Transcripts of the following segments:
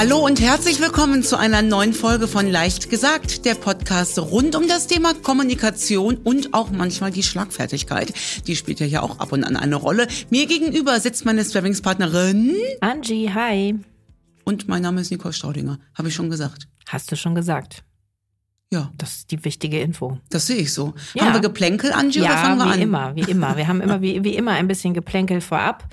Hallo und herzlich willkommen zu einer neuen Folge von Leicht gesagt, der Podcast rund um das Thema Kommunikation und auch manchmal die Schlagfertigkeit. Die spielt ja hier auch ab und an eine Rolle. Mir gegenüber sitzt meine Sparringspartnerin Angie, hi. und mein Name ist Nicole Staudinger. Habe ich schon gesagt. Hast du schon gesagt. Ja, Das ist die wichtige Info. das sehe ich so. Ja. Haben wir Geplänkel, Angie, oder Ja, fangen wir wie an? immer, wie immer. Wir haben immer wie, wie immer ein bisschen Geplänkel vorab.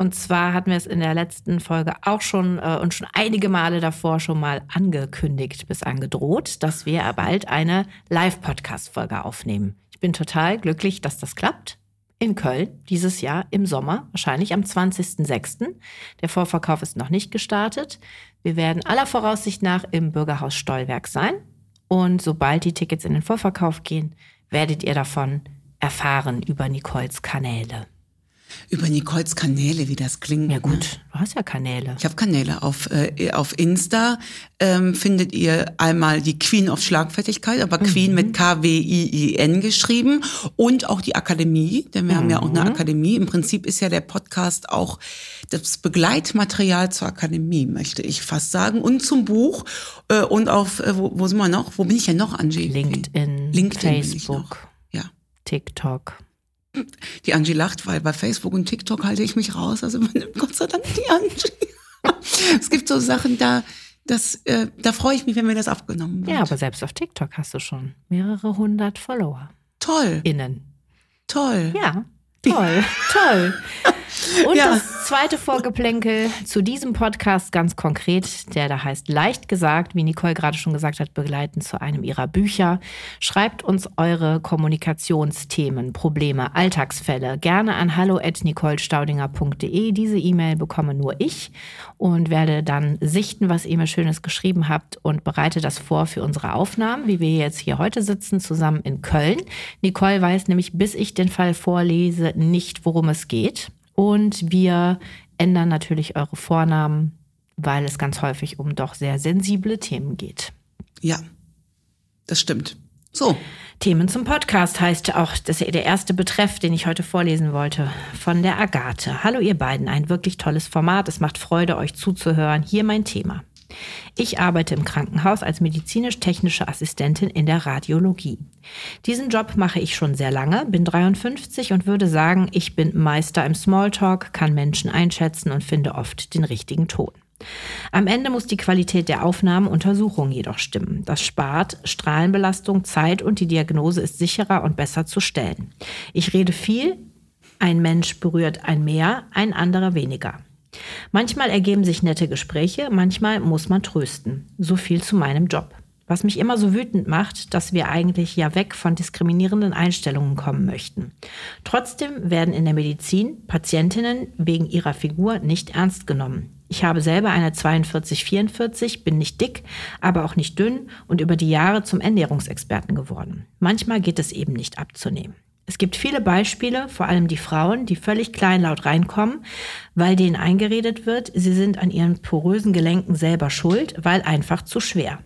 Und zwar hatten wir es in der letzten Folge auch schon äh, und schon einige Male davor schon mal angekündigt bis angedroht, dass wir bald eine Live-Podcast-Folge aufnehmen. Ich bin total glücklich, dass das klappt. In Köln dieses Jahr im Sommer, wahrscheinlich am 20.06. Der Vorverkauf ist noch nicht gestartet. Wir werden aller Voraussicht nach im Bürgerhaus Stollwerk sein. Und sobald die Tickets in den Vorverkauf gehen, werdet ihr davon erfahren über Nicoles Kanäle. Über Nicoles Kanäle, wie das klingt. Ja ne? gut, du hast ja Kanäle. Ich habe Kanäle auf, äh, auf Insta. Ähm, findet ihr einmal die Queen of Schlagfertigkeit, aber Queen mit K-W-I-I-N geschrieben und auch die Akademie, denn wir haben ja auch eine Akademie. Im Prinzip ist ja der Podcast auch das Begleitmaterial zur Akademie, möchte ich fast sagen, und zum Buch. Äh, und auf, äh, wo, wo sind wir noch? Wo bin ich ja noch, Angie? LinkedIn, LinkedIn. Facebook, Ja. TikTok. Die Angie lacht, weil bei Facebook und TikTok halte ich mich raus. Also übernimmt Gott sei Dank die Angie. es gibt so Sachen, da, das, äh, da freue ich mich, wenn mir das abgenommen wird. Ja, aber selbst auf TikTok hast du schon mehrere hundert Follower. Toll, Innen. toll. Ja, toll, toll. Und Ja. das zweite Vorgeplänkel zu diesem Podcast ganz konkret, der da heißt Leicht gesagt, wie Nicole gerade schon gesagt hat, begleiten zu einem ihrer Bücher. Schreibt uns eure Kommunikationsthemen, Probleme, Alltagsfälle gerne an hallo@nicolestaudinger.de. Diese E-Mail bekomme nur ich und werde dann sichten, was ihr mir Schönes geschrieben habt und bereite das vor für unsere Aufnahmen, wie wir jetzt hier heute sitzen, zusammen in Köln. Nicole weiß nämlich, bis ich den Fall vorlese, nicht, worum es geht. Und wir ändern natürlich eure Vornamen, weil es ganz häufig um doch sehr sensible Themen geht. Ja, das stimmt. So, Themen zum Podcast heißt auch das der erste Betreff, den ich heute vorlesen wollte, von der Agathe. Hallo ihr beiden, ein wirklich tolles Format. Es macht Freude, euch zuzuhören. Hier mein Thema. Ich arbeite im Krankenhaus als medizinisch-technische Assistentin in der Radiologie. Diesen Job mache ich schon sehr lange, bin 53 und würde sagen, ich bin Meister im Smalltalk, kann Menschen einschätzen und finde oft den richtigen Ton. Am Ende muss die Qualität der Aufnahmen Untersuchungen jedoch stimmen. Das spart Strahlenbelastung, Zeit und die Diagnose ist sicherer und besser zu stellen. Ich rede viel, ein Mensch berührt ein mehr, ein anderer weniger. Manchmal ergeben sich nette Gespräche, manchmal muss man trösten. So viel zu meinem Job. Was mich immer so wütend macht, dass wir eigentlich ja weg von diskriminierenden Einstellungen kommen möchten. Trotzdem werden in der Medizin Patientinnen wegen ihrer Figur nicht ernst genommen. Ich habe selber eine 42-44, bin nicht dick, aber auch nicht dünn und über die Jahre zum Ernährungsexperten geworden. Manchmal geht es eben nicht abzunehmen. Es gibt viele Beispiele, vor allem die Frauen, die völlig kleinlaut reinkommen, weil denen eingeredet wird, sie sind an ihren porösen Gelenken selber schuld, weil einfach zu schwer.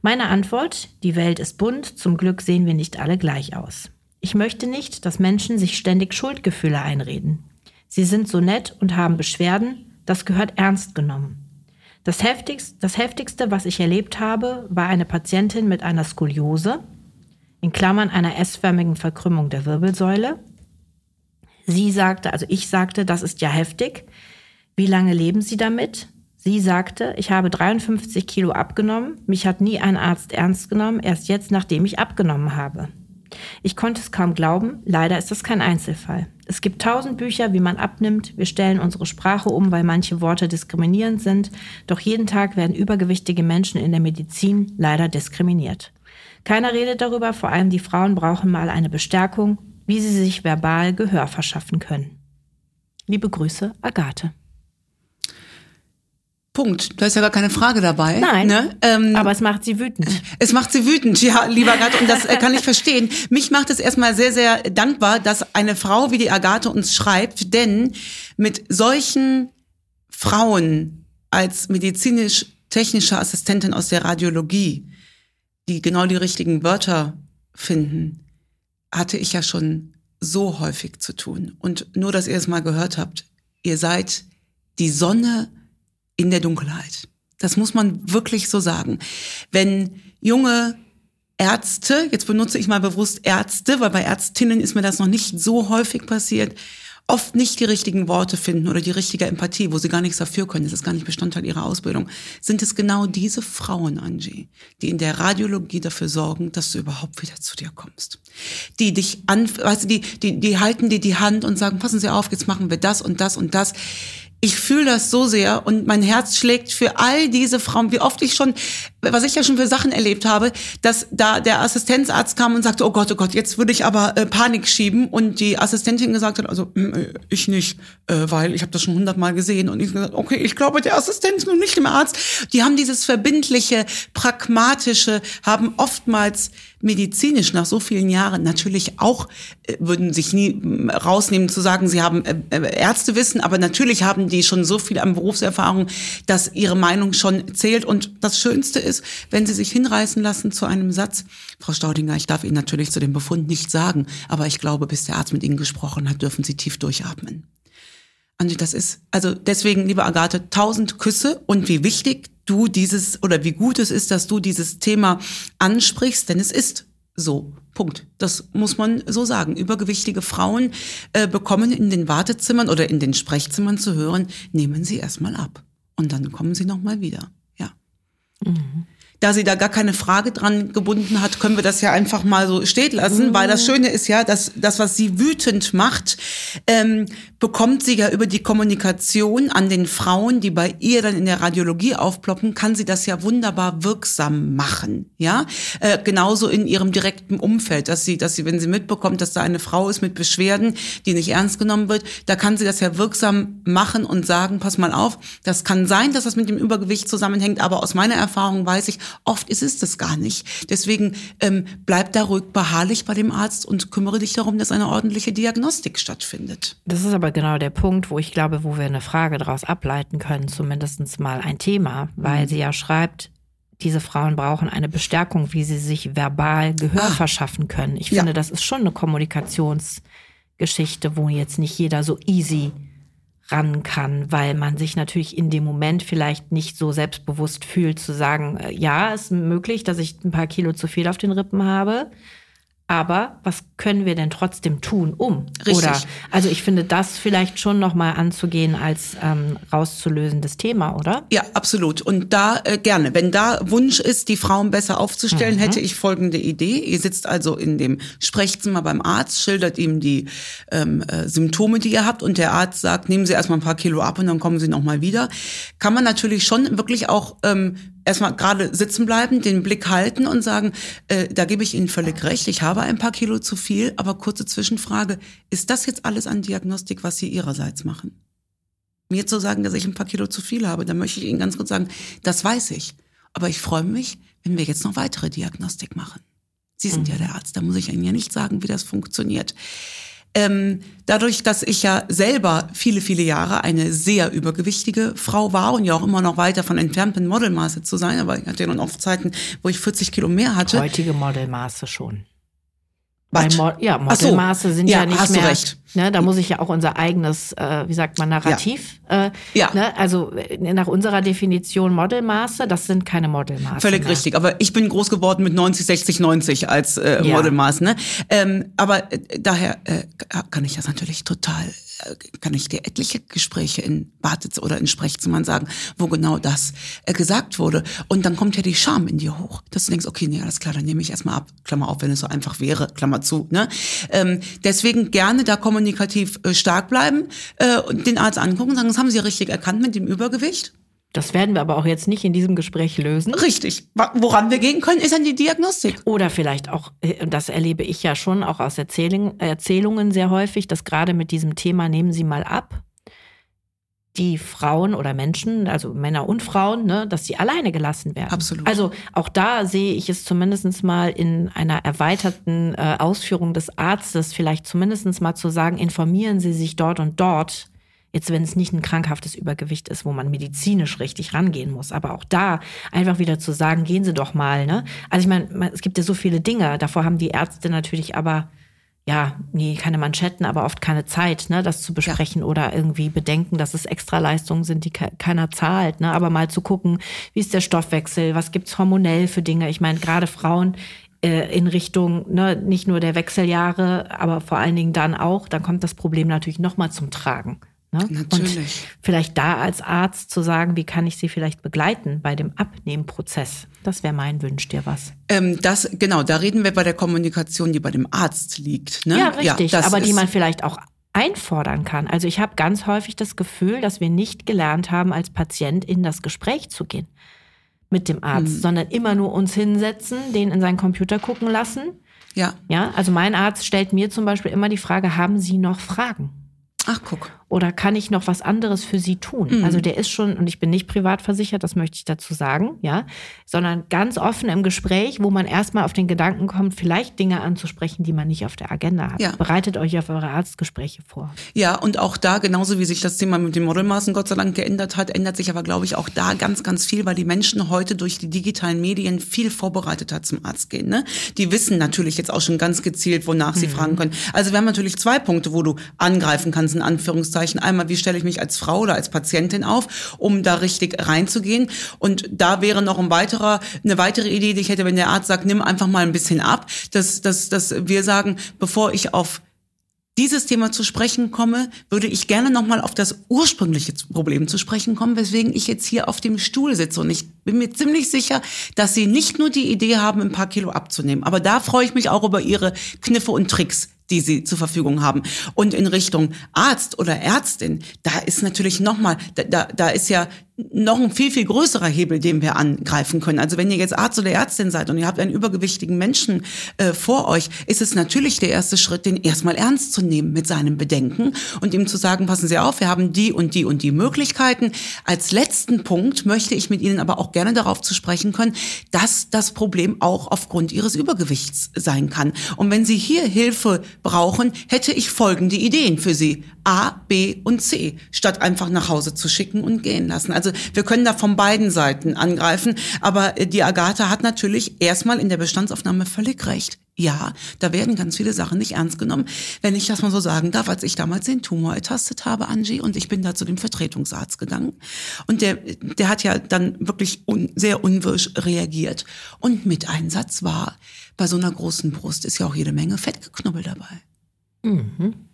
Meine Antwort, die Welt ist bunt, zum Glück sehen wir nicht alle gleich aus. Ich möchte nicht, dass Menschen sich ständig Schuldgefühle einreden. Sie sind so nett und haben Beschwerden, das gehört ernst genommen. Das heftigste, das heftigste, was ich erlebt habe, war eine Patientin mit einer Skoliose, in Klammern einer S-förmigen Verkrümmung der Wirbelsäule. Sie sagte, also ich sagte, das ist ja heftig. Wie lange leben Sie damit? Sie sagte, ich habe 53 Kilo abgenommen. Mich hat nie ein Arzt ernst genommen, erst jetzt, nachdem ich abgenommen habe. Ich konnte es kaum glauben. Leider ist das kein Einzelfall. Es gibt tausend Bücher, wie man abnimmt. Wir stellen unsere Sprache um, weil manche Worte diskriminierend sind. Doch jeden Tag werden übergewichtige Menschen in der Medizin leider diskriminiert. Keiner redet darüber, vor allem die Frauen brauchen mal eine Bestärkung, wie sie sich verbal Gehör verschaffen können. Liebe Grüße, Agathe. Punkt. Da ist ja gar keine Frage dabei. Nein, Ne? Ähm, aber es macht sie wütend. Es macht sie wütend, ja, lieber Agathe, und das äh, kann ich verstehen. Mich macht es erstmal sehr, sehr dankbar, dass eine Frau wie die Agathe uns schreibt, denn mit solchen Frauen als medizinisch-technische Assistentin aus der Radiologie, die genau die richtigen Wörter finden, hatte ich ja schon so häufig zu tun. Und nur, dass ihr es mal gehört habt, ihr seid die Sonne in der Dunkelheit. Das muss man wirklich so sagen. Wenn junge Ärzte, jetzt benutze ich mal bewusst Ärzte, weil bei Ärztinnen ist mir das noch nicht so häufig passiert, oft nicht die richtigen Worte finden oder die richtige Empathie, wo sie gar nichts dafür können, das ist gar nicht Bestandteil ihrer Ausbildung, sind es genau diese Frauen, Angie, die in der Radiologie dafür sorgen, dass du überhaupt wieder zu dir kommst. Die dich an, weißt du, die, die, die halten dir die Hand und sagen, passen Sie auf, jetzt machen wir das und das und das. Ich fühle das so sehr und mein Herz schlägt für all diese Frauen, wie oft ich schon, was ich ja schon für Sachen erlebt habe, dass da der Assistenzarzt kam und sagte, oh Gott, oh Gott, jetzt würde ich aber äh, Panik schieben und die Assistentin gesagt hat, also hm, äh, ich nicht, äh, weil ich habe das schon hundertmal gesehen und ich gesagt, okay, ich glaube der Assistent und nicht dem Arzt. Die haben dieses verbindliche, pragmatische, haben oftmals medizinisch nach so vielen Jahren natürlich auch äh, würden sich nie hm, rausnehmen zu sagen, sie haben äh, äh, Ärztewissen, aber natürlich haben die schon so viel an Berufserfahrung, dass ihre Meinung schon zählt. Und das Schönste ist, wenn sie sich hinreißen lassen zu einem Satz, Frau Staudinger, ich darf Ihnen natürlich zu dem Befund nichts sagen, aber ich glaube, bis der Arzt mit Ihnen gesprochen hat, dürfen Sie tief durchatmen. Andi, das ist, also deswegen, liebe Agathe, tausend Küsse und wie wichtig du dieses oder wie gut es ist, dass du dieses Thema ansprichst, denn es ist so. Punkt. Das muss man so sagen. Übergewichtige Frauen äh, bekommen in den Wartezimmern oder in den Sprechzimmern zu hören, nehmen Sie erstmal ab. Und dann kommen Sie nochmal wieder. Ja. Mhm da sie da gar keine Frage dran gebunden hat, können wir das ja einfach mal so stehen lassen, mhm. weil das Schöne ist ja, dass das, was sie wütend macht, ähm, bekommt sie ja über die Kommunikation an den Frauen, die bei ihr dann in der Radiologie aufploppen, kann sie das ja wunderbar wirksam machen, ja, äh, genauso in ihrem direkten Umfeld, dass sie, dass sie, wenn sie mitbekommt, dass da eine Frau ist mit Beschwerden, die nicht ernst genommen wird, da kann sie das ja wirksam machen und sagen, pass mal auf, das kann sein, dass das mit dem Übergewicht zusammenhängt, aber aus meiner Erfahrung weiß ich, Oft ist es das gar nicht. Deswegen ähm, bleib da ruhig beharrlich bei dem Arzt und kümmere dich darum, dass eine ordentliche Diagnostik stattfindet. Das ist aber genau der Punkt, wo ich glaube, wo wir eine Frage daraus ableiten können, zumindest mal ein Thema, weil mhm. sie ja schreibt, diese Frauen brauchen eine Bestärkung, wie sie sich verbal Gehör ah. verschaffen können. Ich finde, ja. das ist schon eine Kommunikationsgeschichte, wo jetzt nicht jeder so easy ran kann, weil man sich natürlich in dem Moment vielleicht nicht so selbstbewusst fühlt zu sagen, äh, ja, ist möglich, dass ich ein paar Kilo zu viel auf den Rippen habe. Aber was können wir denn trotzdem tun, um? Richtig. Oder also ich finde das vielleicht schon noch mal anzugehen als ähm, rauszulösendes Thema, oder? Ja, absolut. Und da äh, gerne. Wenn da Wunsch ist, die Frauen besser aufzustellen, mhm. hätte ich folgende Idee: Ihr sitzt also in dem Sprechzimmer beim Arzt, schildert ihm die ähm, äh, Symptome, die ihr habt, und der Arzt sagt: Nehmen Sie erstmal ein paar Kilo ab und dann kommen Sie noch mal wieder. Kann man natürlich schon wirklich auch ähm, erstmal gerade sitzen bleiben, den Blick halten und sagen, äh, da gebe ich Ihnen völlig recht, ich habe ein paar Kilo zu viel, aber kurze Zwischenfrage, ist das jetzt alles an Diagnostik, was Sie Ihrerseits machen? Mir zu sagen, dass ich ein paar Kilo zu viel habe, dann möchte ich Ihnen ganz kurz sagen, das weiß ich. Aber ich freue mich, wenn wir jetzt noch weitere Diagnostik machen. Sie sind mhm. ja der Arzt, da muss ich Ihnen ja nicht sagen, wie das funktioniert. Ähm, dadurch, dass ich ja selber viele, viele Jahre eine sehr übergewichtige Frau war und ja auch immer noch weiter von entfernt bin, Modelmaße zu sein, aber ich hatte ja noch oft Zeiten, wo ich 40 Kilo mehr hatte. Heutige Modelmaße schon. Bei Mo ja, Modelmaße so. sind ja, ja nicht mehr. Ne, da muss ich ja auch unser eigenes, äh, wie sagt man, Narrativ. Ja. Äh, ja. Ne, also äh, nach unserer Definition Modelmaße, das sind keine Modelmaße. Völlig mehr. richtig. Aber ich bin groß geworden mit 90, 60, 90 als äh, ja. Modelmaß. Ne? Ähm, aber äh, daher äh, kann ich das natürlich total kann ich dir etliche Gespräche in Wartez oder in Sprechzimmern sagen, wo genau das äh, gesagt wurde. Und dann kommt ja die Scham in dir hoch, dass du denkst, okay, nee, alles klar, dann nehme ich erstmal ab, Klammer auf, wenn es so einfach wäre, Klammer zu. Ne? Ähm, deswegen gerne da kommunikativ äh, stark bleiben äh, und den Arzt angucken und sagen, das haben Sie richtig erkannt mit dem Übergewicht. Das werden wir aber auch jetzt nicht in diesem Gespräch lösen. Richtig. Woran wir gehen können, ist dann die Diagnostik. Oder vielleicht auch, äh, das erlebe ich ja schon auch aus Erzählungen sehr häufig, dass gerade mit diesem Thema nehmen Sie mal ab, die Frauen oder Menschen, also Männer und Frauen, ne, dass sie alleine gelassen werden. Absolut. Also auch da sehe ich es zumindest mal in einer erweiterten äh, Ausführung des Arztes, vielleicht zumindest mal zu sagen, informieren Sie sich dort und dort Jetzt, wenn es nicht ein krankhaftes Übergewicht ist, wo man medizinisch richtig rangehen muss. Aber auch da einfach wieder zu sagen, gehen Sie doch mal. Ne? Also ich meine, es gibt ja so viele Dinge. Davor haben die Ärzte natürlich aber ja, nee, keine Manschetten, aber oft keine Zeit, ne, das zu besprechen ja. oder irgendwie bedenken, dass es Extraleistungen sind, die ke keiner zahlt, ne, aber mal zu gucken, wie ist der Stoffwechsel, was gibt's hormonell für Dinge. Ich meine, gerade Frauen äh, in Richtung ne, nicht nur der Wechseljahre, aber vor allen Dingen dann auch, dann kommt das Problem natürlich nochmal zum Tragen. Ne? Natürlich. Und vielleicht da als Arzt zu sagen, wie kann ich sie vielleicht begleiten bei dem Abnehmprozess. Das wäre mein Wunsch, dir was. Ähm, das, genau, da reden wir bei der Kommunikation, die bei dem Arzt liegt. Ne? Ja, richtig, ja, aber die man vielleicht auch einfordern kann. Also ich habe ganz häufig das Gefühl, dass wir nicht gelernt haben, als Patient in das Gespräch zu gehen mit dem Arzt, hm. sondern immer nur uns hinsetzen, den in seinen Computer gucken lassen. Ja. Ja, also mein Arzt stellt mir zum Beispiel immer die Frage, haben Sie noch Fragen? Ach, guck. Oder kann ich noch was anderes für sie tun? Mhm. Also der ist schon, und ich bin nicht privat versichert, das möchte ich dazu sagen, ja, sondern ganz offen im Gespräch, wo man erstmal auf den Gedanken kommt, vielleicht Dinge anzusprechen, die man nicht auf der Agenda hat. Ja. Bereitet euch auf eure Arztgespräche vor. Ja, und auch da, genauso wie sich das Thema mit den Modelmaßen Gott sei Dank geändert hat, ändert sich aber, glaube ich, auch da ganz, ganz viel, weil die Menschen heute durch die digitalen Medien viel vorbereitet hat zum Arzt gehen. Ne? Die wissen natürlich jetzt auch schon ganz gezielt, wonach sie mhm. fragen können. Also wir haben natürlich zwei Punkte, wo du angreifen kannst in Anführungszeichen. Einmal, wie stelle ich mich als Frau oder als Patientin auf, um da richtig reinzugehen. Und da wäre noch ein weiterer, eine weitere Idee, die ich hätte, wenn der Arzt sagt, nimm einfach mal ein bisschen ab, dass, dass, dass wir sagen, bevor ich auf dieses Thema zu sprechen komme, würde ich gerne nochmal auf das ursprüngliche Problem zu sprechen kommen, weswegen ich jetzt hier auf dem Stuhl sitze. Und ich bin mir ziemlich sicher, dass Sie nicht nur die Idee haben, ein paar Kilo abzunehmen, aber da freue ich mich auch über Ihre Kniffe und Tricks, die sie zur Verfügung haben. Und in Richtung Arzt oder Ärztin, da ist natürlich nochmal, da, da, da ist ja noch ein viel, viel größerer Hebel, den wir angreifen können. Also wenn ihr jetzt Arzt oder Ärztin seid und ihr habt einen übergewichtigen Menschen äh, vor euch, ist es natürlich der erste Schritt, den erstmal ernst zu nehmen mit seinem Bedenken und ihm zu sagen, passen Sie auf, wir haben die und die und die Möglichkeiten. Als letzten Punkt möchte ich mit Ihnen aber auch gerne darauf zu sprechen können, dass das Problem auch aufgrund Ihres Übergewichts sein kann. Und wenn Sie hier Hilfe brauchen, hätte ich folgende Ideen für Sie. A, B und C, statt einfach nach Hause zu schicken und gehen lassen. Also wir können da von beiden Seiten angreifen, aber die Agatha hat natürlich erstmal in der Bestandsaufnahme völlig recht. Ja, da werden ganz viele Sachen nicht ernst genommen, wenn ich das mal so sagen darf, als ich damals den Tumor ertastet habe, Angie, und ich bin da zu dem Vertretungsarzt gegangen. Und der, der hat ja dann wirklich un, sehr unwirsch reagiert. Und mit Einsatz war, bei so einer großen Brust ist ja auch jede Menge Fettgeknubbel dabei. Mhm.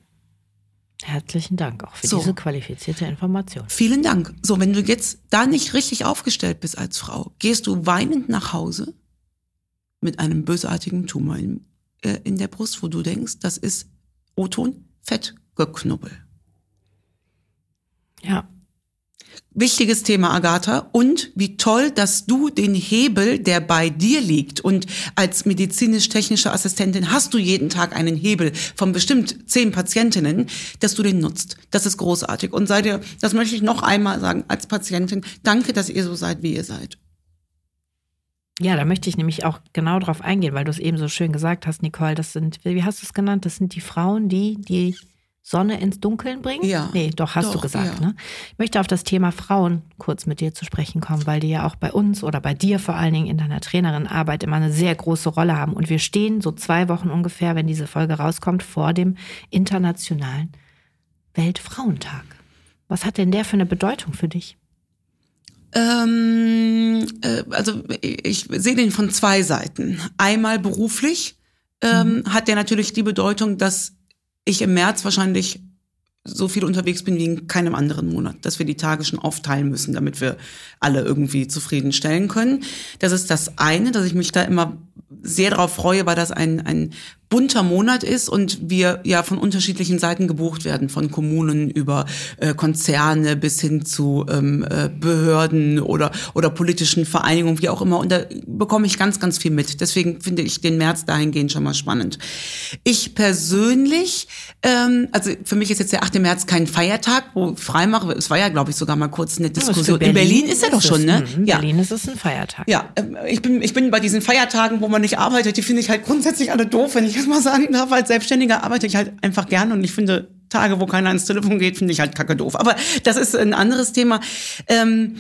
Herzlichen Dank auch für so. diese qualifizierte Information. Vielen Dank. So, wenn du jetzt da nicht richtig aufgestellt bist als Frau, gehst du weinend nach Hause mit einem bösartigen Tumor in, äh, in der Brust, wo du denkst, das ist O-Ton, Fettgeknubbel. Ja, Wichtiges Thema, Agatha. Und wie toll, dass du den Hebel, der bei dir liegt, und als medizinisch-technische Assistentin hast du jeden Tag einen Hebel von bestimmt zehn Patientinnen, dass du den nutzt. Das ist großartig. Und seid ihr, das möchte ich noch einmal sagen, als Patientin, danke, dass ihr so seid, wie ihr seid. Ja, da möchte ich nämlich auch genau drauf eingehen, weil du es eben so schön gesagt hast, Nicole. Das sind, wie hast du es genannt? Das sind die Frauen, die, die Sonne ins Dunkeln bringen? Ja. Nee, doch, hast doch, du gesagt. Ja. Ne? Ich möchte auf das Thema Frauen kurz mit dir zu sprechen kommen, weil die ja auch bei uns oder bei dir vor allen Dingen in deiner Trainerin-Arbeit immer eine sehr große Rolle haben. Und wir stehen so zwei Wochen ungefähr, wenn diese Folge rauskommt, vor dem internationalen Weltfrauentag. Was hat denn der für eine Bedeutung für dich? Ähm, äh, also ich sehe den von zwei Seiten. Einmal beruflich ähm, mhm. hat der natürlich die Bedeutung, dass ich im März wahrscheinlich so viel unterwegs bin wie in keinem anderen Monat, dass wir die Tage schon aufteilen müssen, damit wir alle irgendwie zufriedenstellen können. Das ist das eine, dass ich mich da immer sehr darauf freue, weil das ein, ein bunter Monat ist und wir ja von unterschiedlichen Seiten gebucht werden, von Kommunen über äh, Konzerne bis hin zu ähm, äh, Behörden oder, oder politischen Vereinigungen, wie auch immer. Und da bekomme ich ganz, ganz viel mit. Deswegen finde ich den März dahingehend schon mal spannend. Ich persönlich, ähm, also für mich ist jetzt der 8. März kein Feiertag, wo Freimache, es war ja, glaube ich, sogar mal kurz eine Diskussion. Ja, in Berlin ist er doch schon, ne? In ja. Berlin ist es ein Feiertag. Ja, äh, ich bin, ich bin bei diesen Feiertagen, wo man nicht arbeitet, die finde ich halt grundsätzlich alle doof, wenn ich das mal sagen darf, als Selbstständiger arbeite ich halt einfach gerne und ich finde, Tage, wo keiner ins Telefon geht, finde ich halt kacke doof. Aber das ist ein anderes Thema. Ähm,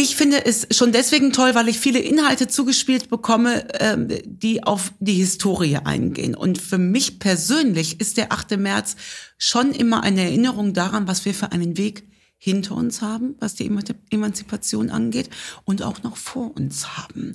Ich finde es schon deswegen toll, weil ich viele Inhalte zugespielt bekomme, ähm, die auf die Historie eingehen. Und für mich persönlich ist der 8. März schon immer eine Erinnerung daran, was wir für einen Weg hinter uns haben, was die Emanzipation angeht, und auch noch vor uns haben.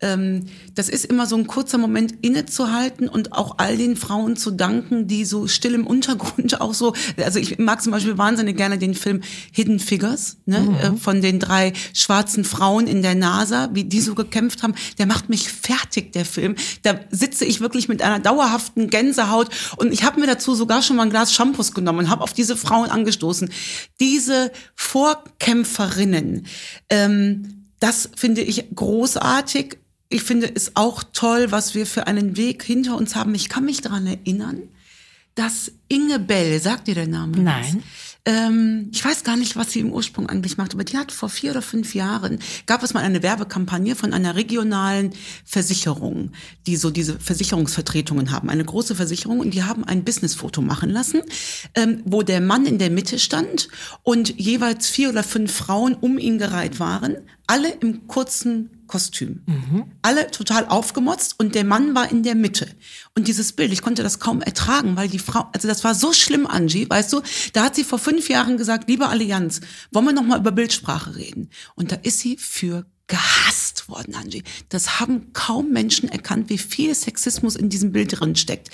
Ähm, das ist immer so ein kurzer Moment innezuhalten und auch all den Frauen zu danken, die so still im Untergrund auch so, also ich mag zum Beispiel wahnsinnig gerne den Film Hidden Figures, ne, mhm. Äh, von den drei schwarzen Frauen in der NASA, wie die so gekämpft haben. Der macht mich fertig, der Film. Da sitze ich wirklich mit einer dauerhaften Gänsehaut und ich habe mir dazu sogar schon mal ein Glas Shampoos genommen und habe auf diese Frauen angestoßen. Diese Vorkämpferinnen. Ähm, das finde ich großartig. Ich finde es auch toll, was wir für einen Weg hinter uns haben. Ich kann mich daran erinnern, dass Inge Bell, sagt dir der Name? Nein. Was? Ähm, ich weiß gar nicht, was sie im Ursprung eigentlich macht, aber die hat vor vier oder fünf Jahren, gab es mal eine Werbekampagne von einer regionalen Versicherung, die so diese Versicherungsvertretungen haben, eine große Versicherung und die haben ein Businessfoto machen lassen, ähm, wo der Mann in der Mitte stand und jeweils vier oder fünf Frauen um ihn gereiht waren, alle im kurzen Kostüm. Mhm. Alle total aufgemotzt und der Mann war in der Mitte. Und dieses Bild, ich konnte das kaum ertragen, weil die Frau, also das war so schlimm, Angie, weißt du, da hat sie vor fünf Jahren gesagt, liebe Allianz, wollen wir noch mal über Bildsprache reden? Und da ist sie für gehasst worden, Angie. Das haben kaum Menschen erkannt, wie viel Sexismus in diesem Bild drin steckt.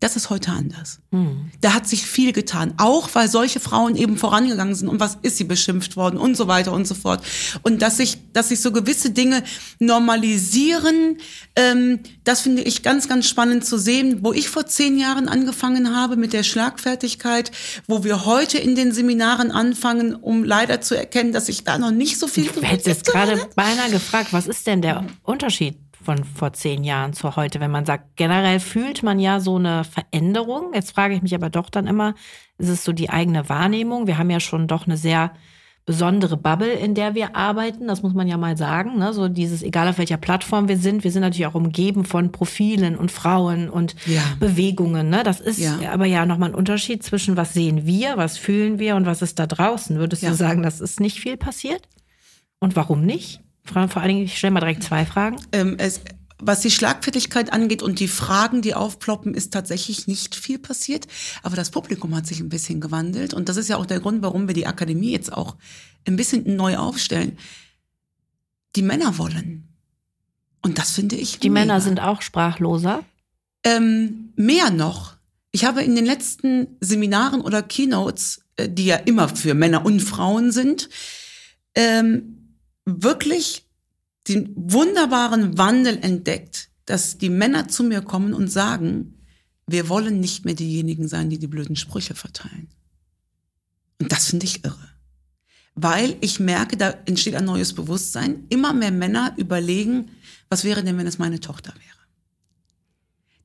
Das ist heute anders. Mhm. Da hat sich viel getan, auch weil solche Frauen eben vorangegangen sind und was ist sie beschimpft worden und so weiter und so fort. Und dass sich, dass sich so gewisse Dinge normalisieren, ähm, das finde ich ganz, ganz spannend zu sehen. Wo ich vor zehn Jahren angefangen habe mit der Schlagfertigkeit, wo wir heute in den Seminaren anfangen, um leider zu erkennen, dass ich da noch nicht so viel. Ich hätte jetzt gerade beinahe gefragt, was ist denn der Unterschied von vor zehn Jahren zu heute, wenn man sagt, generell fühlt man ja so eine Veränderung. Jetzt frage ich mich aber doch dann immer, ist es so die eigene Wahrnehmung? Wir haben ja schon doch eine sehr besondere Bubble, in der wir arbeiten. Das muss man ja mal sagen. Ne? So dieses, egal auf welcher Plattform wir sind, wir sind natürlich auch umgeben von Profilen und Frauen und ja. Bewegungen. Ne? Das ist ja. aber ja nochmal ein Unterschied zwischen was sehen wir, was fühlen wir und was ist da draußen. Würdest ja. du sagen, dass ist nicht viel passiert? Und warum nicht? Vor allen Dingen, ich stelle mal direkt zwei Fragen. Ähm, es, was die Schlagfertigkeit angeht und die Fragen, die aufploppen, ist tatsächlich nicht viel passiert. Aber das Publikum hat sich ein bisschen gewandelt. Und das ist ja auch der Grund, warum wir die Akademie jetzt auch ein bisschen neu aufstellen. Die Männer wollen. Und das finde ich. Die mega. Männer sind auch sprachloser? Ähm, mehr noch. Ich habe in den letzten Seminaren oder Keynotes, äh, die ja immer für Männer und Frauen sind, ähm, wirklich den wunderbaren Wandel entdeckt, dass die Männer zu mir kommen und sagen, wir wollen nicht mehr diejenigen sein, die die blöden Sprüche verteilen. Und das finde ich irre. Weil ich merke, da entsteht ein neues Bewusstsein. Immer mehr Männer überlegen, was wäre denn, wenn es meine Tochter wäre?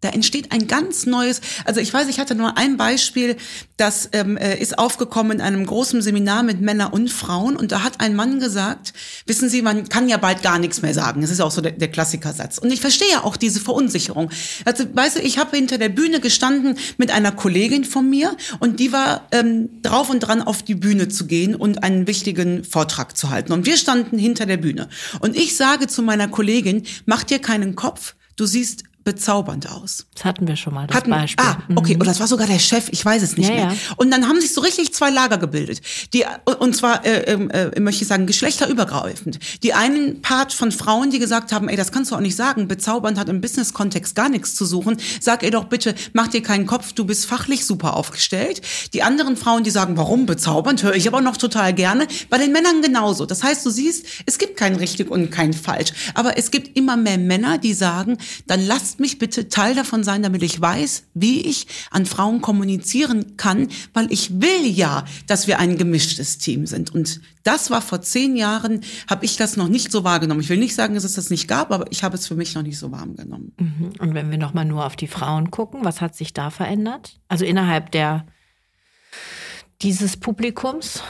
Da entsteht ein ganz neues, also ich weiß, ich hatte nur ein Beispiel, das ähm, äh, ist aufgekommen in einem großen Seminar mit Männern und Frauen und da hat ein Mann gesagt, wissen Sie, man kann ja bald gar nichts mehr sagen. Das ist auch so der, der Klassikersatz. Und ich verstehe auch diese Verunsicherung. Also weißt du, ich habe hinter der Bühne gestanden mit einer Kollegin von mir und die war ähm, drauf und dran, auf die Bühne zu gehen und einen wichtigen Vortrag zu halten. Und wir standen hinter der Bühne. Und ich sage zu meiner Kollegin, mach dir keinen Kopf, du siehst bezaubernd aus. Das hatten wir schon mal, das hatten, Beispiel. Ah, okay, mhm. und das war sogar der Chef, ich weiß es nicht ja, mehr. Ja. Und dann haben sich so richtig zwei Lager gebildet. Die, und zwar, äh, ähm, äh, möchte ich sagen, geschlechterübergreifend. Die einen Part von Frauen, die gesagt haben, ey, das kannst du auch nicht sagen, bezaubernd hat im Business-Kontext gar nichts zu suchen. Sag ihr doch bitte, mach dir keinen Kopf, du bist fachlich super aufgestellt. Die anderen Frauen, die sagen, warum bezaubernd, höre ich aber noch total gerne. Bei den Männern genauso. Das heißt, du siehst, es gibt kein richtig und kein falsch. Aber es gibt immer mehr Männer, die sagen, dann lasst lasst mich bitte Teil davon sein, damit ich weiß, wie ich an Frauen kommunizieren kann, weil ich will ja, dass wir ein gemischtes Team sind. Und das war vor zehn Jahren, habe ich das noch nicht so wahrgenommen. Ich will nicht sagen, dass es das nicht gab, aber ich habe es für mich noch nicht so warm genommen. Mhm. Und wenn wir nochmal nur auf die Frauen gucken, was hat sich da verändert? Also innerhalb der dieses Publikums?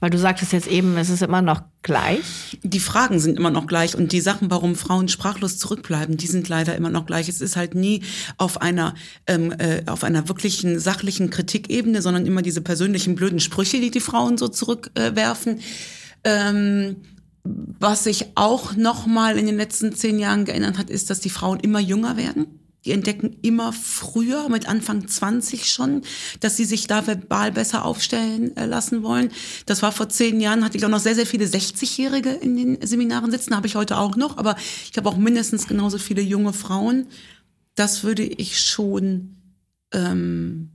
Weil du sagtest jetzt eben, es ist immer noch gleich. Die Fragen sind immer noch gleich und die Sachen, warum Frauen sprachlos zurückbleiben, die sind leider immer noch gleich. Es ist halt nie auf einer ähm, äh, auf einer wirklichen sachlichen Kritikebene, sondern immer diese persönlichen blöden Sprüche, die die Frauen so zurückwerfen. Äh, ähm, was sich auch noch mal in den letzten zehn Jahren geändert hat, ist, dass die Frauen immer jünger werden. Die entdecken immer früher, mit Anfang 20 schon, dass sie sich da verbal besser aufstellen äh, lassen wollen. Das war vor zehn Jahren, hatte ich auch noch sehr, sehr viele 60-Jährige in den Seminaren sitzen, habe ich heute auch noch, aber ich habe auch mindestens genauso viele junge Frauen. Das würde ich schon ähm,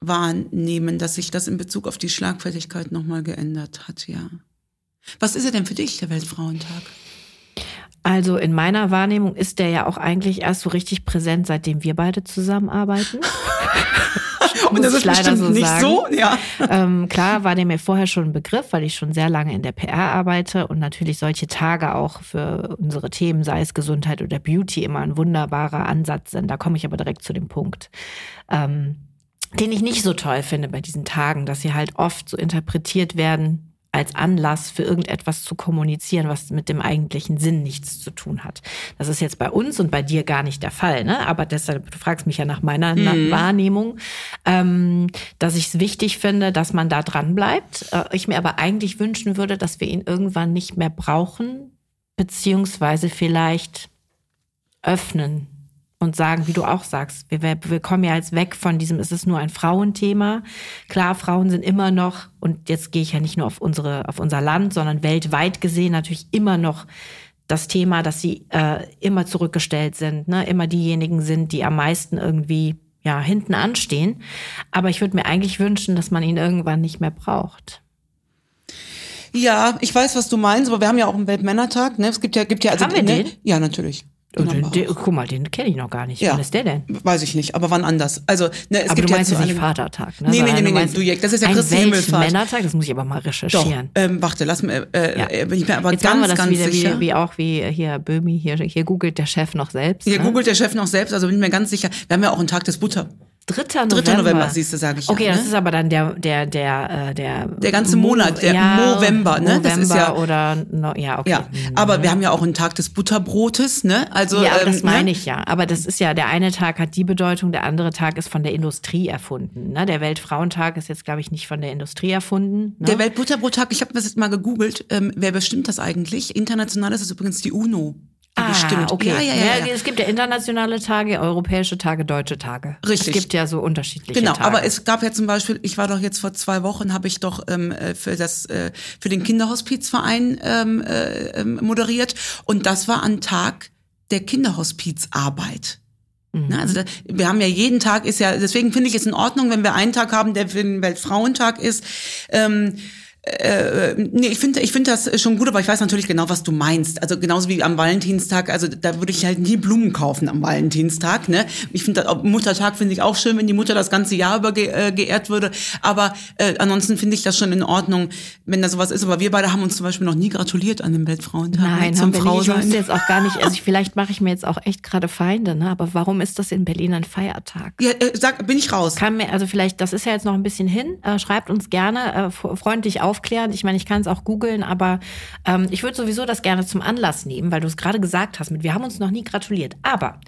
wahrnehmen, dass sich das in Bezug auf die Schlagfertigkeit nochmal geändert hat, ja. Was ist er denn für dich, der Weltfrauentag? Also in meiner Wahrnehmung ist der ja auch eigentlich erst so richtig präsent, seitdem wir beide zusammenarbeiten. Und das ist leider so nicht sagen. so, ja. Ähm, klar war der mir vorher schon ein Begriff, weil ich schon sehr lange in der PR arbeite und natürlich solche Tage auch für unsere Themen, sei es Gesundheit oder Beauty, immer ein wunderbarer Ansatz sind. Da komme ich aber direkt zu dem Punkt. Ähm, den ich nicht so toll finde bei diesen Tagen, dass sie halt oft so interpretiert werden, als Anlass für irgendetwas zu kommunizieren, was mit dem eigentlichen Sinn nichts zu tun hat. Das ist jetzt bei uns und bei dir gar nicht der Fall, ne? Aber deshalb, du fragst mich ja nach meiner mhm. Wahrnehmung, ähm, dass ich es wichtig finde, dass man da dran bleibt. Äh, ich mir aber eigentlich wünschen würde, dass wir ihn irgendwann nicht mehr brauchen, beziehungsweise vielleicht öffnen und sagen, wie du auch sagst, wir, wir kommen ja jetzt weg von diesem, ist es nur ein Frauenthema. Klar, Frauen sind immer noch, und jetzt gehe ich ja nicht nur auf unsere, auf unser Land, sondern weltweit gesehen natürlich immer noch das Thema, dass sie äh, immer zurückgestellt sind, ne? immer diejenigen sind, die am meisten irgendwie ja hinten anstehen. Aber ich würde mir eigentlich wünschen, dass man ihn irgendwann nicht mehr braucht. Ja, ich weiß, was du meinst, aber wir haben ja auch einen Weltmännertag. Ne? Es gibt ja, gibt ja also haben wir ne? den? Ja, natürlich. Den, den, guck mal, den kenne ich noch gar nicht. Ja. Wann ist der denn? Weiß ich nicht, aber wann anders? Also, ne, es aber gibt du meinst ja nicht Vatertag, ne? Nee, nee, nee, nee, meinst du Jack, das ist ja Christi Himmelfahrt. Weltmännertag, das muss ich aber mal Doch, recherchieren. ähm, warte, lass mir, äh, Ja. äh, bin ich mir aber Jetzt ganz, wir das ganz wieder sicher. wie, wie auch wie hier Böhmi, hier, hier googelt der Chef noch selbst. Hier ne? googelt der Chef noch selbst, also bin ich mir ganz sicher. Wir haben ja auch einen Tag des Butter. 3. November. 3. November, siehst du, sage ich Okay, ja. das ne? ist aber dann der, der, der, äh, der. Der ganze Monat, der Movember, ne? Das ist ja- Oder, no, ja, okay. Ja, aber wir haben ja auch einen Tag des Butterbrotes, ne? Also, Ja, ähm, das meine ne? ich ja. Aber das ist ja, der eine Tag hat die Bedeutung, der andere Tag ist von der Industrie erfunden. Ne? Der Weltfrauentag ist jetzt, glaube ich, nicht von der Industrie erfunden. Ne? Der Weltbutterbrottag, ich habe das jetzt mal gegoogelt. Ähm, wer bestimmt das eigentlich? International ist es übrigens die UNO. Ah, bestimmt. okay. Ja, ja, ja, ja. Es gibt ja internationale Tage, europäische Tage, deutsche Tage. Richtig. Es gibt ja so unterschiedliche Genau, Tage. aber es gab ja zum Beispiel, ich war doch jetzt vor zwei Wochen, habe ich doch ähm, äh, für das äh, für den Kinderhospizverein ähm, äh, ähm, moderiert und das war ein Tag der Kinderhospizarbeit. Mhm. Ne, Also da, wir haben ja jeden Tag ist ja, deswegen finde ich es in Ordnung, wenn wir einen Tag haben, der für den Weltfrauentag ist. Ähm, äh, nee, ich finde ich finde das schon gut, aber ich weiß natürlich genau, was du meinst. Also genauso wie am Valentinstag, also da würde ich halt nie Blumen kaufen am Valentinstag, ne? Ich finde Muttertag finde ich auch schön, wenn die Mutter das ganze Jahr über ge äh, geehrt würde, aber äh, ansonsten finde ich das schon in Ordnung, wenn da sowas ist, aber wir beide haben uns zum Beispiel noch nie gratuliert an dem Weltfrauentag ne, Nein, zum haben wir nicht. Ich wüsste jetzt auch gar nicht, also ich, vielleicht mache ich mir jetzt auch echt gerade Feinde, ne? aber warum ist das in Berlin ein Feiertag? Ja, äh, sag, bin ich raus. Kann mir, also vielleicht, das ist ja jetzt noch ein bisschen hin, äh, schreibt uns gerne, äh, freundlich aufklären. Ich meine, ich kann es auch googeln, aber ähm, ich würde sowieso das gerne zum Anlass nehmen, weil du es gerade gesagt hast, mit wir haben uns noch nie gratuliert. Aber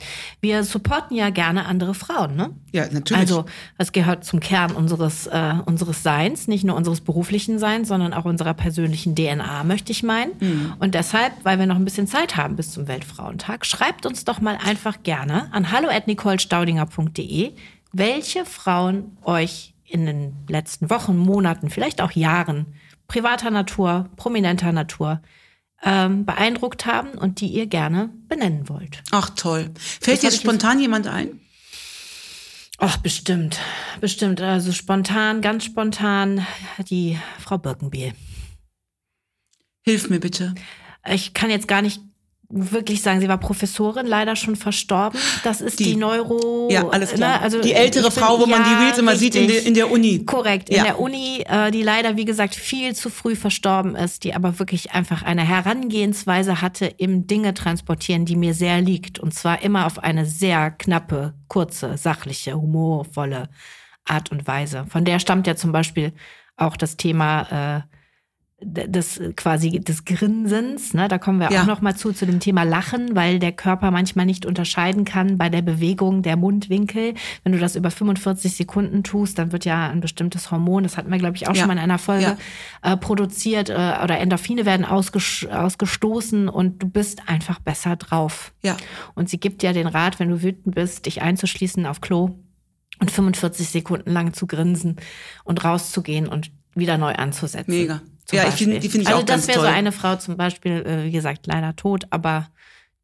wir supporten ja gerne andere Frauen, ne? Ja, natürlich. Also das gehört zum Kern unseres, äh, unseres Seins, nicht nur unseres beruflichen Seins, sondern auch unserer persönlichen DNA, möchte ich meinen. Mhm. Und deshalb, weil wir noch ein bisschen Zeit haben bis zum Weltfrauentag, schreibt uns doch mal einfach gerne an hallo@nicolestaudinger.de, welche Frauen euch in den letzten Wochen, Monaten, vielleicht auch Jahren privater Natur, prominenter Natur ähm, beeindruckt haben und die ihr gerne benennen wollt. Ach toll. Fällt Das dir spontan jemand ein? Ach, bestimmt. Bestimmt. Also spontan, ganz spontan, die Frau Birkenbiel. Hilf mir bitte. Ich kann jetzt gar nicht wirklich sagen, sie war Professorin, leider schon verstorben. Das ist die, Die- Neuro. Ja, alles klar. Ne? Also die ältere ich bin- Frau, wo man die ja, Reels immer sieht in richtig. der, in der Uni. Korrekt, in Ja. der Uni, äh, die leider, wie gesagt, viel zu früh verstorben ist, die aber wirklich einfach eine Herangehensweise hatte im Dinge transportieren, die mir sehr liegt. Und zwar immer auf eine sehr knappe, kurze, sachliche, humorvolle Art und Weise. Von der stammt ja zum Beispiel auch das Thema des quasi des Grinsens, ne, da kommen wir Ja. auch noch mal zu zu dem Thema Lachen, weil der Körper manchmal nicht unterscheiden kann bei der Bewegung der Mundwinkel. Wenn du das über 45 Sekunden tust, dann wird ja ein bestimmtes Hormon, das hatten wir glaube ich auch Ja. schon mal in einer Folge Ja. äh, produziert äh, oder Endorphine werden ausges ausgestoßen und du bist einfach besser drauf. Ja. Und sie gibt ja den Rat, wenn du wütend bist, dich einzuschließen auf Klo und 45 Sekunden lang zu grinsen und rauszugehen und wieder neu anzusetzen. Mega. Zum Ja, ich finde, die finde ich also auch das ganz wäre toll. so eine Frau zum Beispiel, äh, wie gesagt, leider tot, aber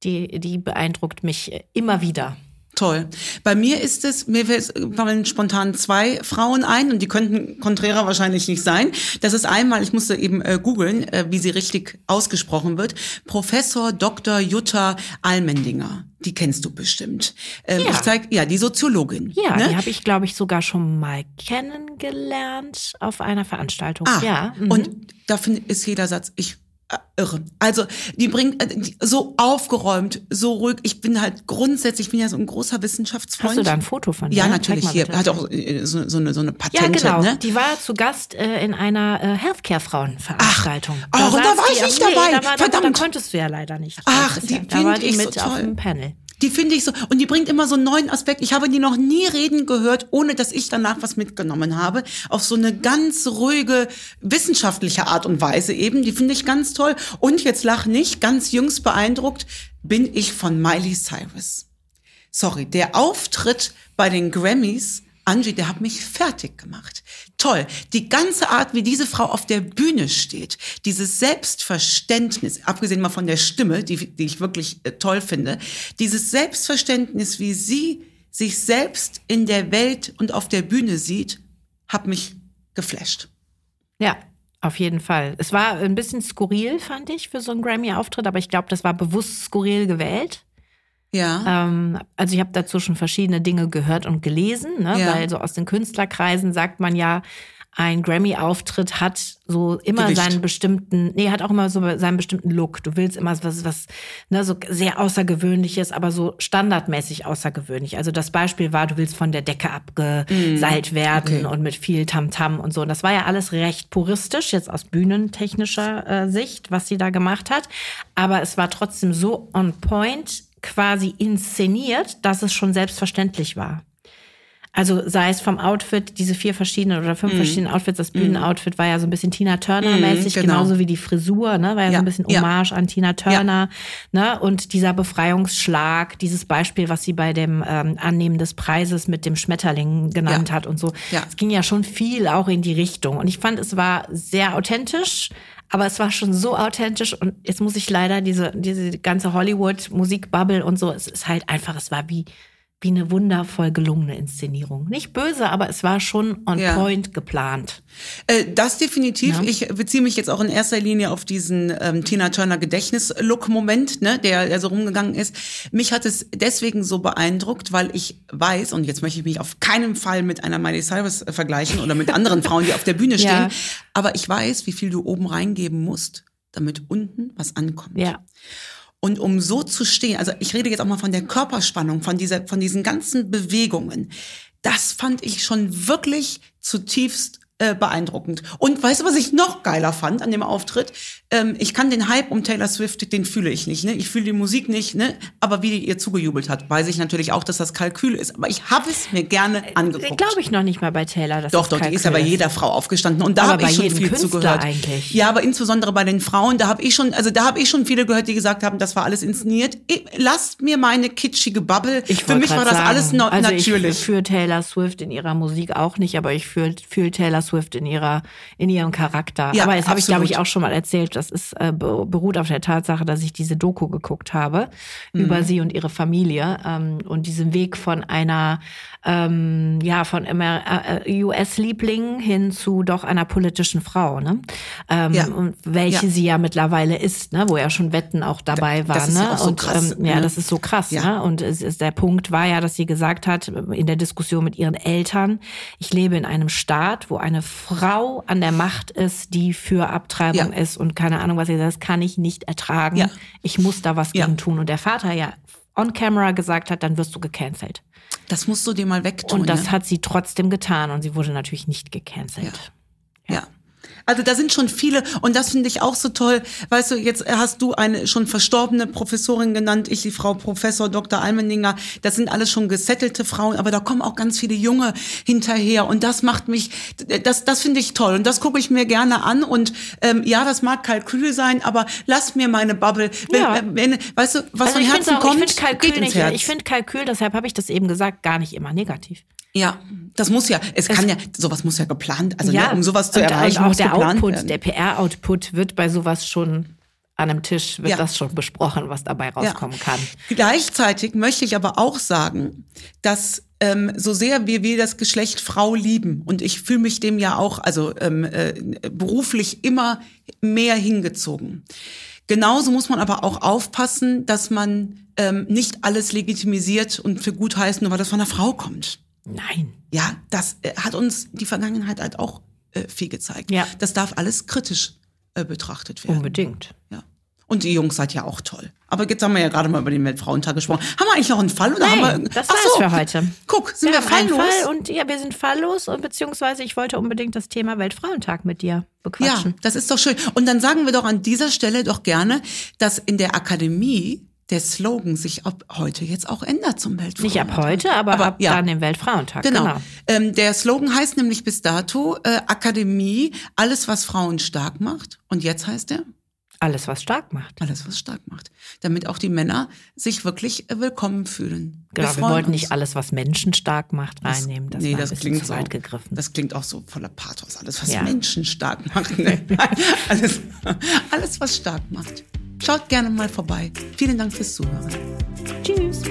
die, die beeindruckt mich immer wieder. Toll. Bei mir ist es, mir fallen spontan zwei Frauen ein und die könnten konträrer wahrscheinlich nicht sein. Das ist einmal, ich musste eben äh, googeln, äh, wie sie richtig ausgesprochen wird, Professor Dr. Jutta Almendinger. Die kennst du bestimmt. Ähm, Ja. Ich zeig, ja, die Soziologin. Ja, ne? die habe ich, glaube ich, sogar schon mal kennengelernt auf einer Veranstaltung. Ah, ja. mhm. und da ist jeder Satz, ich irre. Also die bringt äh, so aufgeräumt, so ruhig. Ich bin halt grundsätzlich, ich bin ja so ein großer Wissenschaftsfreund. Hast du da ein Foto von Ja, der? natürlich. Hier hat auch äh, so, so eine so eine Ja, Patente. genau. Ne? Die war zu Gast äh, in einer äh, Healthcare-Frauen-Veranstaltung. Ach, da saß war die ich nicht dabei. Nee, da, war, da, da Verdammt. konntest du ja leider nicht. Ach, die. Da war die ich so mit auf toll. dem Panel. Die finde ich so. Und die bringt immer so einen neuen Aspekt. Ich habe die noch nie reden gehört, ohne dass ich danach was mitgenommen habe. Auf so eine ganz ruhige, wissenschaftliche Art und Weise eben. Die finde ich ganz toll. Und jetzt lach nicht, ganz jüngst beeindruckt bin ich von Miley Cyrus. Sorry, der Auftritt bei den Grammys, Angie, der hat mich fertig gemacht. Toll. Die ganze Art, wie diese Frau auf der Bühne steht, dieses Selbstverständnis, abgesehen mal von der Stimme, die, die ich wirklich äh, toll finde, dieses Selbstverständnis, wie sie sich selbst in der Welt und auf der Bühne sieht, hat mich geflasht. Ja, auf jeden Fall. Es war ein bisschen skurril, fand ich, für so einen Grammy-Auftritt, aber ich glaube, das war bewusst skurril gewählt. Ja. Ähm, also ich habe dazu schon verschiedene Dinge gehört und gelesen, ne? Ja. weil so aus den Künstlerkreisen sagt man ja, ein Grammy-Auftritt hat so immer Gewicht. seinen bestimmten, nee, hat auch immer so seinen bestimmten Look. Du willst immer was, was, ne, so sehr außergewöhnliches, aber so standardmäßig außergewöhnlich. Also das Beispiel war, du willst von der Decke abgeseilt werden Okay. und mit viel Tamtam und so. Und das war ja alles recht puristisch, jetzt aus bühnentechnischer äh, Sicht, was sie da gemacht hat. Aber es war trotzdem so on point, quasi inszeniert, dass es schon selbstverständlich war. Also sei es vom Outfit, diese vier verschiedenen oder fünf verschiedenen Outfits, das Bühnenoutfit war ja so ein bisschen Tina Turner-mäßig, Mhm, genau. genauso wie die Frisur, ne? War ja, so Ja, ein bisschen ja. Hommage an Tina Turner, ne? Und dieser Befreiungsschlag, dieses Beispiel, was sie bei dem ähm, Annehmen des Preises mit dem Schmetterling genannt Ja. hat und so. Ja. Es ging ja schon viel auch in die Richtung. Und ich fand, es war sehr authentisch, aber es war schon so authentisch. Und jetzt muss ich leider diese, diese ganze Hollywood-Musikbubble und so, es ist halt einfach, es war wie, wie eine wundervoll gelungene Inszenierung. Nicht böse, aber es war schon on Ja. point geplant. Äh, das definitiv. Ja. Ich beziehe mich jetzt auch in erster Linie auf diesen ähm, Tina Turner Gedächtnis-Look-Moment, ne, der, der so rumgegangen ist. Mich hat es deswegen so beeindruckt, weil ich weiß, und jetzt möchte ich mich auf keinen Fall mit einer Miley Cyrus äh, vergleichen oder mit anderen Frauen, die auf der Bühne stehen, Ja. aber ich weiß, wie viel du oben reingeben musst, damit unten was ankommt. Ja. Und um so zu stehen, also ich rede jetzt auch mal von der Körperspannung, von dieser, von diesen ganzen Bewegungen. Das fand ich schon wirklich zutiefst äh, beeindruckend. Und weißt du, was ich noch geiler fand an dem Auftritt? Ähm, ich kann den Hype um Taylor Swift, den fühle ich nicht. Ne? Ich fühle die Musik nicht, ne? aber wie die ihr zugejubelt hat, weiß ich natürlich auch, dass das Kalkül ist. Aber ich habe es mir gerne angeguckt. Glaube ich noch nicht mal bei Taylor. Dass Doch, es doch, die ist ja Kalkül bei jeder Frau aufgestanden und da habe ich schon viel Künstler zugehört. eigentlich. Ja, aber insbesondere bei den Frauen, da habe ich schon, also da habe ich schon viele gehört, die gesagt haben, das war alles inszeniert. Ich, lasst mir meine kitschige Bubble. Ich Für mich war das sagen, alles no also natürlich. Ich fühle Taylor Swift in ihrer Musik auch nicht, aber ich fühle fühl Taylor Swift in ihrer in ihrem Charakter. Ja, aber das habe ich glaube ich auch schon mal erzählt. Das ist äh, be- beruht auf der Tatsache, dass ich diese Doku geguckt habe Mhm. über sie und ihre Familie ähm, und diesen Weg von einer ähm, ja von Amer äh, US-Liebling hin zu doch einer politischen Frau, ne? Ähm, Ja. und welche Ja. sie ja mittlerweile ist, ne? Wo ja schon Wetten auch dabei Das waren, ist ne? ja so und krass, ähm, ja, ne? das ist so krass, ne? Und es ist, der Punkt war ja, dass sie gesagt hat, in der Diskussion mit ihren Eltern, ich lebe in einem Staat, wo eine Frau an der Macht ist, die für Abtreibung Ja. ist und keine Ahnung, was sie sagt, das kann ich nicht ertragen. Ja. Ich muss da was Ja. gegen tun. Und der Vater ja on camera gesagt hat, dann wirst du gecancelt. Das musst du dir mal wegtun. Und das ne? hat sie trotzdem getan und sie wurde natürlich nicht gecancelt. Ja. Also da sind schon viele und das finde ich auch so toll. Weißt du, jetzt hast du eine schon verstorbene Professorin genannt, ich die Frau Professor Dr. Almendinger. Das sind alles schon gesettelte Frauen, aber da kommen auch ganz viele Junge hinterher und das macht mich, das, das finde ich toll und das gucke ich mir gerne an und ähm, ja, das mag Kalkül sein, aber lass mir meine Bubble. Wenn, Ja. äh, wenn, weißt du, was Also von ich Herzen finde auch, kommt, ich Kalkül geht ins nicht, Herz. ich finde Kalkül, deshalb habe ich das eben gesagt, gar nicht immer negativ. ja, das muss ja, es, kann ja, sowas muss ja geplant, also ne, um sowas zu erreichen, auch muss der Output, werden. der PR-Output wird bei sowas schon an einem Tisch, wird Ja. das schon besprochen, was dabei rauskommen kann. Gleichzeitig möchte ich aber auch sagen, dass ähm, so sehr wie wir das Geschlecht Frau lieben und ich fühle mich dem ja auch, also ähm, äh, beruflich immer mehr hingezogen. Genauso muss man aber auch aufpassen, dass man ähm, nicht alles legitimisiert und für gut heißt, nur weil das von einer Frau kommt. Nein. Ja, das äh, hat uns die Vergangenheit halt auch äh, viel gezeigt. Ja. Das darf alles kritisch äh, betrachtet werden. Unbedingt. Ja. Und die Jungs seid ja auch toll. Aber jetzt haben wir ja gerade mal über den Weltfrauentag gesprochen. Haben wir eigentlich noch einen Fall oder Nein, haben wir? das war's so. für heute. Guck, sind wir, wir falllos? Fall und ja, wir sind falllos und beziehungsweise ich wollte unbedingt das Thema Weltfrauentag mit dir ja, bequatschen. das ist doch schön. Und dann sagen wir doch an dieser Stelle doch gerne, dass in der Akademie der Slogan sich ab heute jetzt auch ändert zum Weltfrauentag. Nicht ab heute, aber, ab ja. dann dem Weltfrauentag. Genau. Genau. Ähm, der Slogan heißt nämlich bis dato äh, Akademie, alles was Frauen stark macht. Und jetzt heißt er Alles, was stark macht. alles was stark macht, damit auch die Männer sich wirklich äh, willkommen fühlen. Genau, wir, freuen wollten uns. nicht alles, was Menschen stark macht, reinnehmen. Das nee, das klingt zu so, weit gegriffen. Das klingt auch so voller Pathos. Alles, was Ja. Menschen stark macht. Ne? alles, alles, was stark macht. Schaut gerne mal vorbei. Vielen Dank fürs Zuhören. Tschüss.